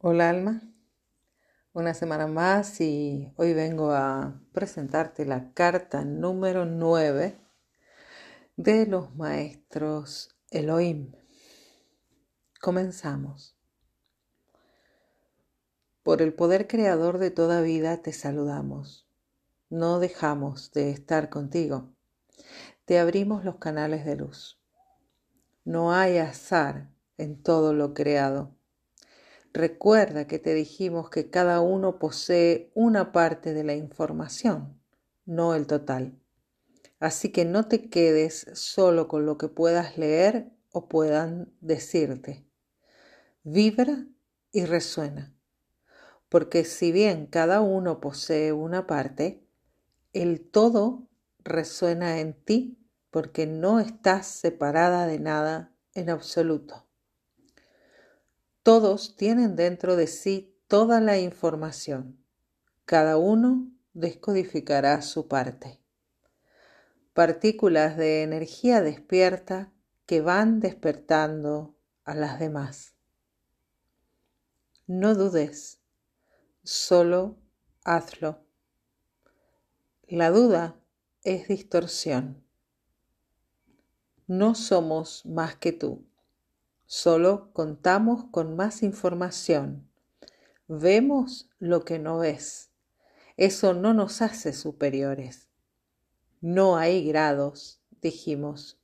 Hola Alma, una semana más y hoy vengo a presentarte la carta número 9 de los maestros Elohim. Comenzamos. Por el poder creador de toda vida te saludamos. No dejamos de estar contigo. Te abrimos los canales de luz. No hay azar en todo lo creado Recuerda que te dijimos que cada uno posee una parte de la información, no el total. Así que no te quedes solo con lo que puedas leer o puedan decirte. Vibra y resuena. Porque si bien cada uno posee una parte, el todo resuena en ti porque no estás separada de nada en absoluto. Todos tienen dentro de sí toda la información. Cada uno descodificará su parte. Partículas de energía despierta que van despertando a las demás. No dudes, solo hazlo. La duda es distorsión. No somos más que tú. Solo contamos con más información. Vemos lo que no ves. Eso no nos hace superiores. No hay grados, dijimos.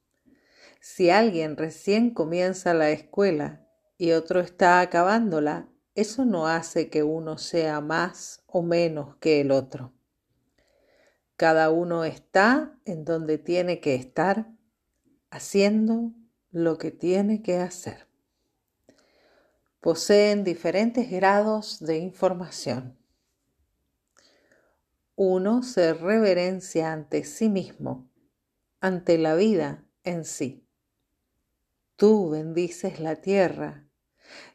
Si alguien recién comienza la escuela y otro está acabándola, eso no hace que uno sea más o menos que el otro. Cada uno está en donde tiene que estar, haciendo lo que tiene que hacer. Poseen diferentes grados de información. Uno se reverencia ante sí mismo, ante la vida en sí. Tú bendices la tierra.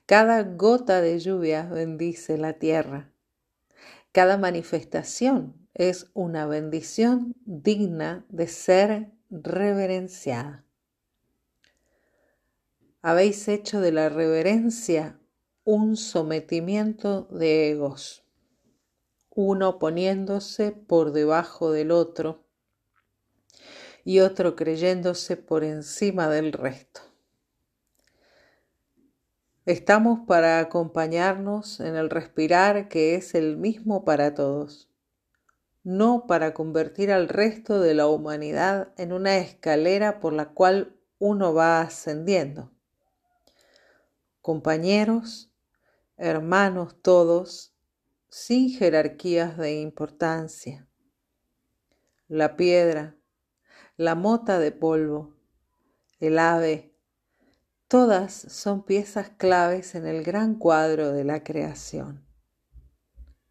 Cada gota de lluvia bendice la tierra. Cada manifestación es una bendición digna de ser reverenciada habéis hecho de la reverencia un sometimiento de egos, uno poniéndose por debajo del otro y otro creyéndose por encima del resto. Estamos para acompañarnos en el respirar que es el mismo para todos, no para convertir al resto de la humanidad en una escalera por la cual uno va ascendiendo compañeros, hermanos todos, sin jerarquías de importancia. La piedra, la mota de polvo, el ave, todas son piezas claves en el gran cuadro de la creación.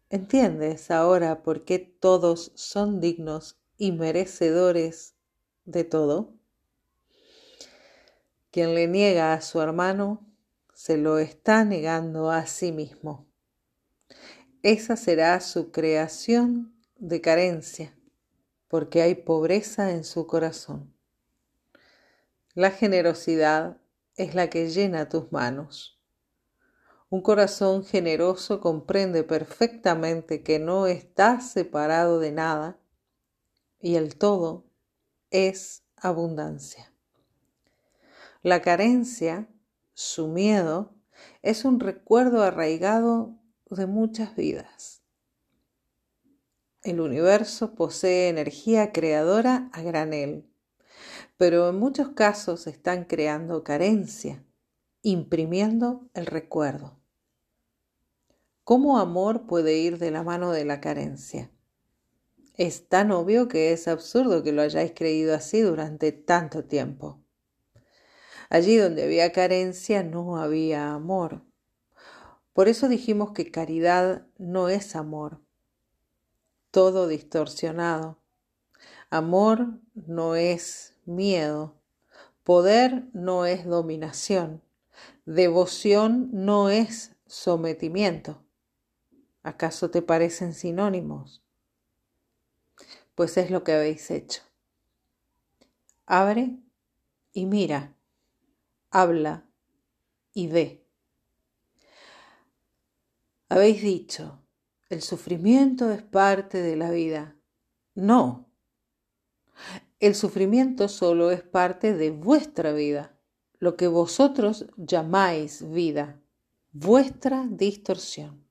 ¿Entiendes ahora por qué todos son dignos y merecedores de todo? Quien le niega a su hermano se lo está negando a sí mismo. Esa será su creación de carencia, porque hay pobreza en su corazón. La generosidad es la que llena tus manos. Un corazón generoso comprende perfectamente que no está separado de nada y el todo es abundancia. La carencia su miedo es un recuerdo arraigado de muchas vidas. El universo posee energía creadora a granel, pero en muchos casos están creando carencia, imprimiendo el recuerdo. ¿Cómo amor puede ir de la mano de la carencia? Es tan obvio que es absurdo que lo hayáis creído así durante tanto tiempo. Allí donde había carencia no había amor. Por eso dijimos que caridad no es amor. Todo distorsionado. Amor no es miedo. Poder no es dominación. Devoción no es sometimiento. ¿Acaso te parecen sinónimos? Pues es lo que habéis hecho. Abre y mira habla y ve. Habéis dicho, el sufrimiento es parte de la vida. No, el sufrimiento solo es parte de vuestra vida, lo que vosotros llamáis vida, vuestra distorsión.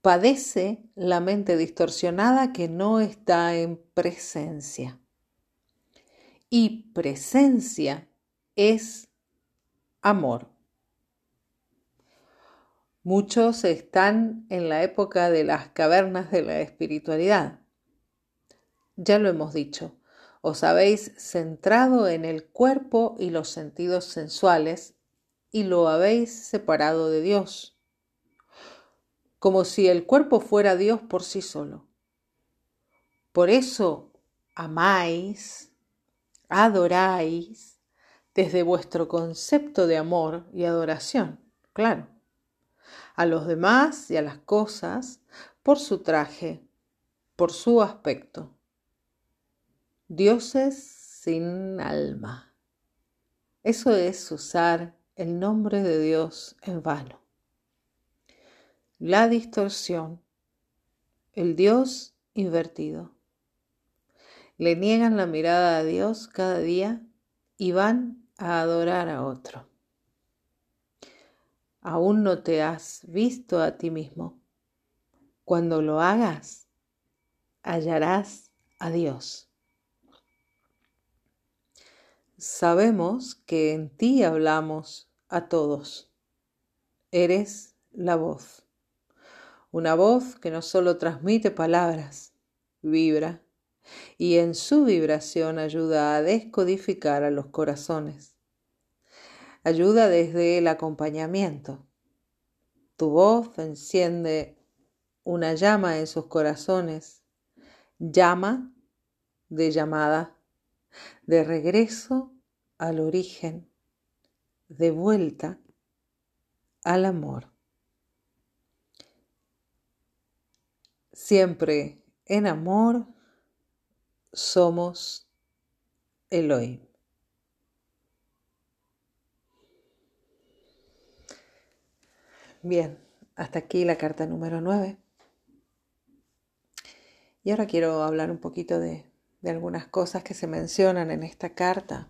Padece la mente distorsionada que no está en presencia. Y presencia es amor. Muchos están en la época de las cavernas de la espiritualidad. Ya lo hemos dicho, os habéis centrado en el cuerpo y los sentidos sensuales y lo habéis separado de Dios, como si el cuerpo fuera Dios por sí solo. Por eso amáis, adoráis desde vuestro concepto de amor y adoración, claro a los demás y a las cosas por su traje, por su aspecto. Dioses sin alma. Eso es usar el nombre de Dios en vano. La distorsión, el Dios invertido. Le niegan la mirada a Dios cada día y van a adorar a otro aún no te has visto a ti mismo. Cuando lo hagas, hallarás a Dios. Sabemos que en ti hablamos a todos. Eres la voz. Una voz que no solo transmite palabras, vibra y en su vibración ayuda a descodificar a los corazones ayuda desde el acompañamiento. Tu voz enciende una llama en sus corazones, llama de llamada, de regreso al origen, de vuelta al amor. Siempre en amor somos Elohim. Bien, hasta aquí la carta número 9. Y ahora quiero hablar un poquito de, algunas cosas que se mencionan en esta carta,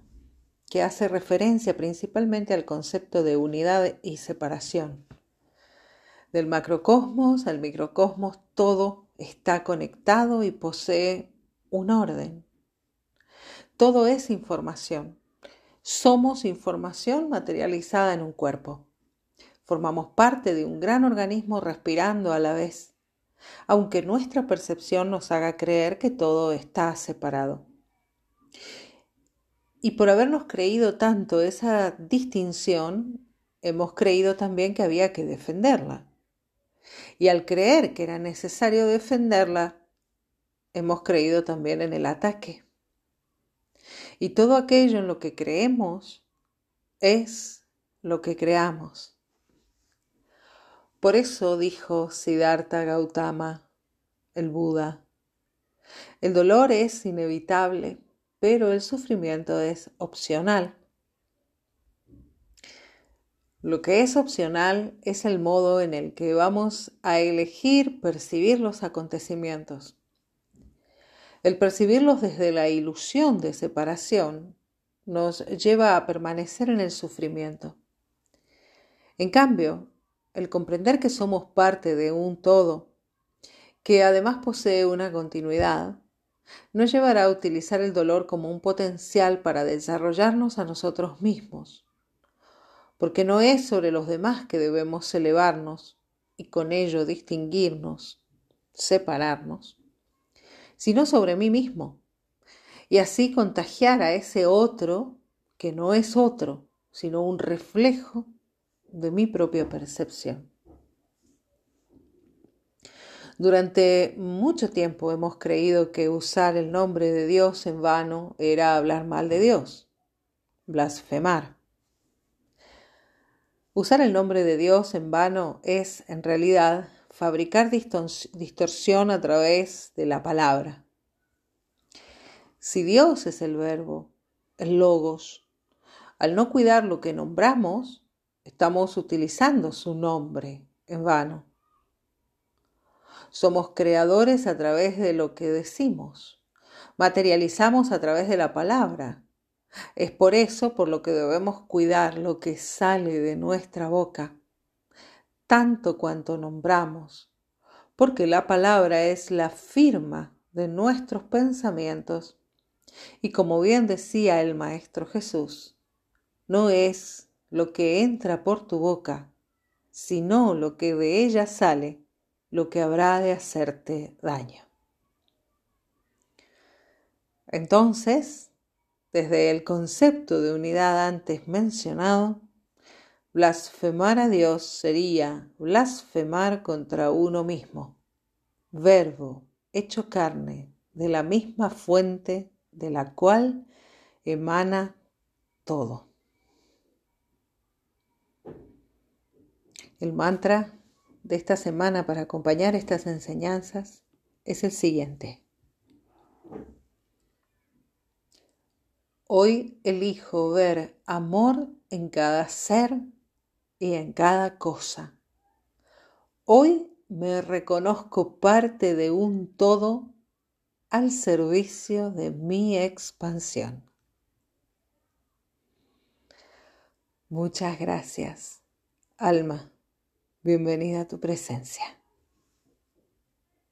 que hace referencia principalmente al concepto de unidad y separación. Del macrocosmos al microcosmos todo está conectado y posee un orden. Todo es información. Somos información materializada en un cuerpo. Formamos parte de un gran organismo respirando a la vez, aunque nuestra percepción nos haga creer que todo está separado. Y por habernos creído tanto esa distinción, hemos creído también que había que defenderla. Y al creer que era necesario defenderla, hemos creído también en el ataque. Y todo aquello en lo que creemos es lo que creamos. Por eso dijo Siddhartha Gautama, el Buda, el dolor es inevitable, pero el sufrimiento es opcional. Lo que es opcional es el modo en el que vamos a elegir percibir los acontecimientos. El percibirlos desde la ilusión de separación nos lleva a permanecer en el sufrimiento. En cambio, el comprender que somos parte de un todo, que además posee una continuidad, nos llevará a utilizar el dolor como un potencial para desarrollarnos a nosotros mismos, porque no es sobre los demás que debemos elevarnos y con ello distinguirnos, separarnos, sino sobre mí mismo, y así contagiar a ese otro que no es otro, sino un reflejo de mi propia percepción. Durante mucho tiempo hemos creído que usar el nombre de Dios en vano era hablar mal de Dios, blasfemar. Usar el nombre de Dios en vano es, en realidad, fabricar distorsión a través de la palabra. Si Dios es el verbo, el logos, al no cuidar lo que nombramos, Estamos utilizando su nombre en vano. Somos creadores a través de lo que decimos. Materializamos a través de la palabra. Es por eso por lo que debemos cuidar lo que sale de nuestra boca, tanto cuanto nombramos, porque la palabra es la firma de nuestros pensamientos. Y como bien decía el Maestro Jesús, no es lo que entra por tu boca, sino lo que de ella sale, lo que habrá de hacerte daño. Entonces, desde el concepto de unidad antes mencionado, blasfemar a Dios sería blasfemar contra uno mismo, verbo hecho carne de la misma fuente de la cual emana todo. El mantra de esta semana para acompañar estas enseñanzas es el siguiente. Hoy elijo ver amor en cada ser y en cada cosa. Hoy me reconozco parte de un todo al servicio de mi expansión. Muchas gracias, alma. Bienvenida a tu presencia.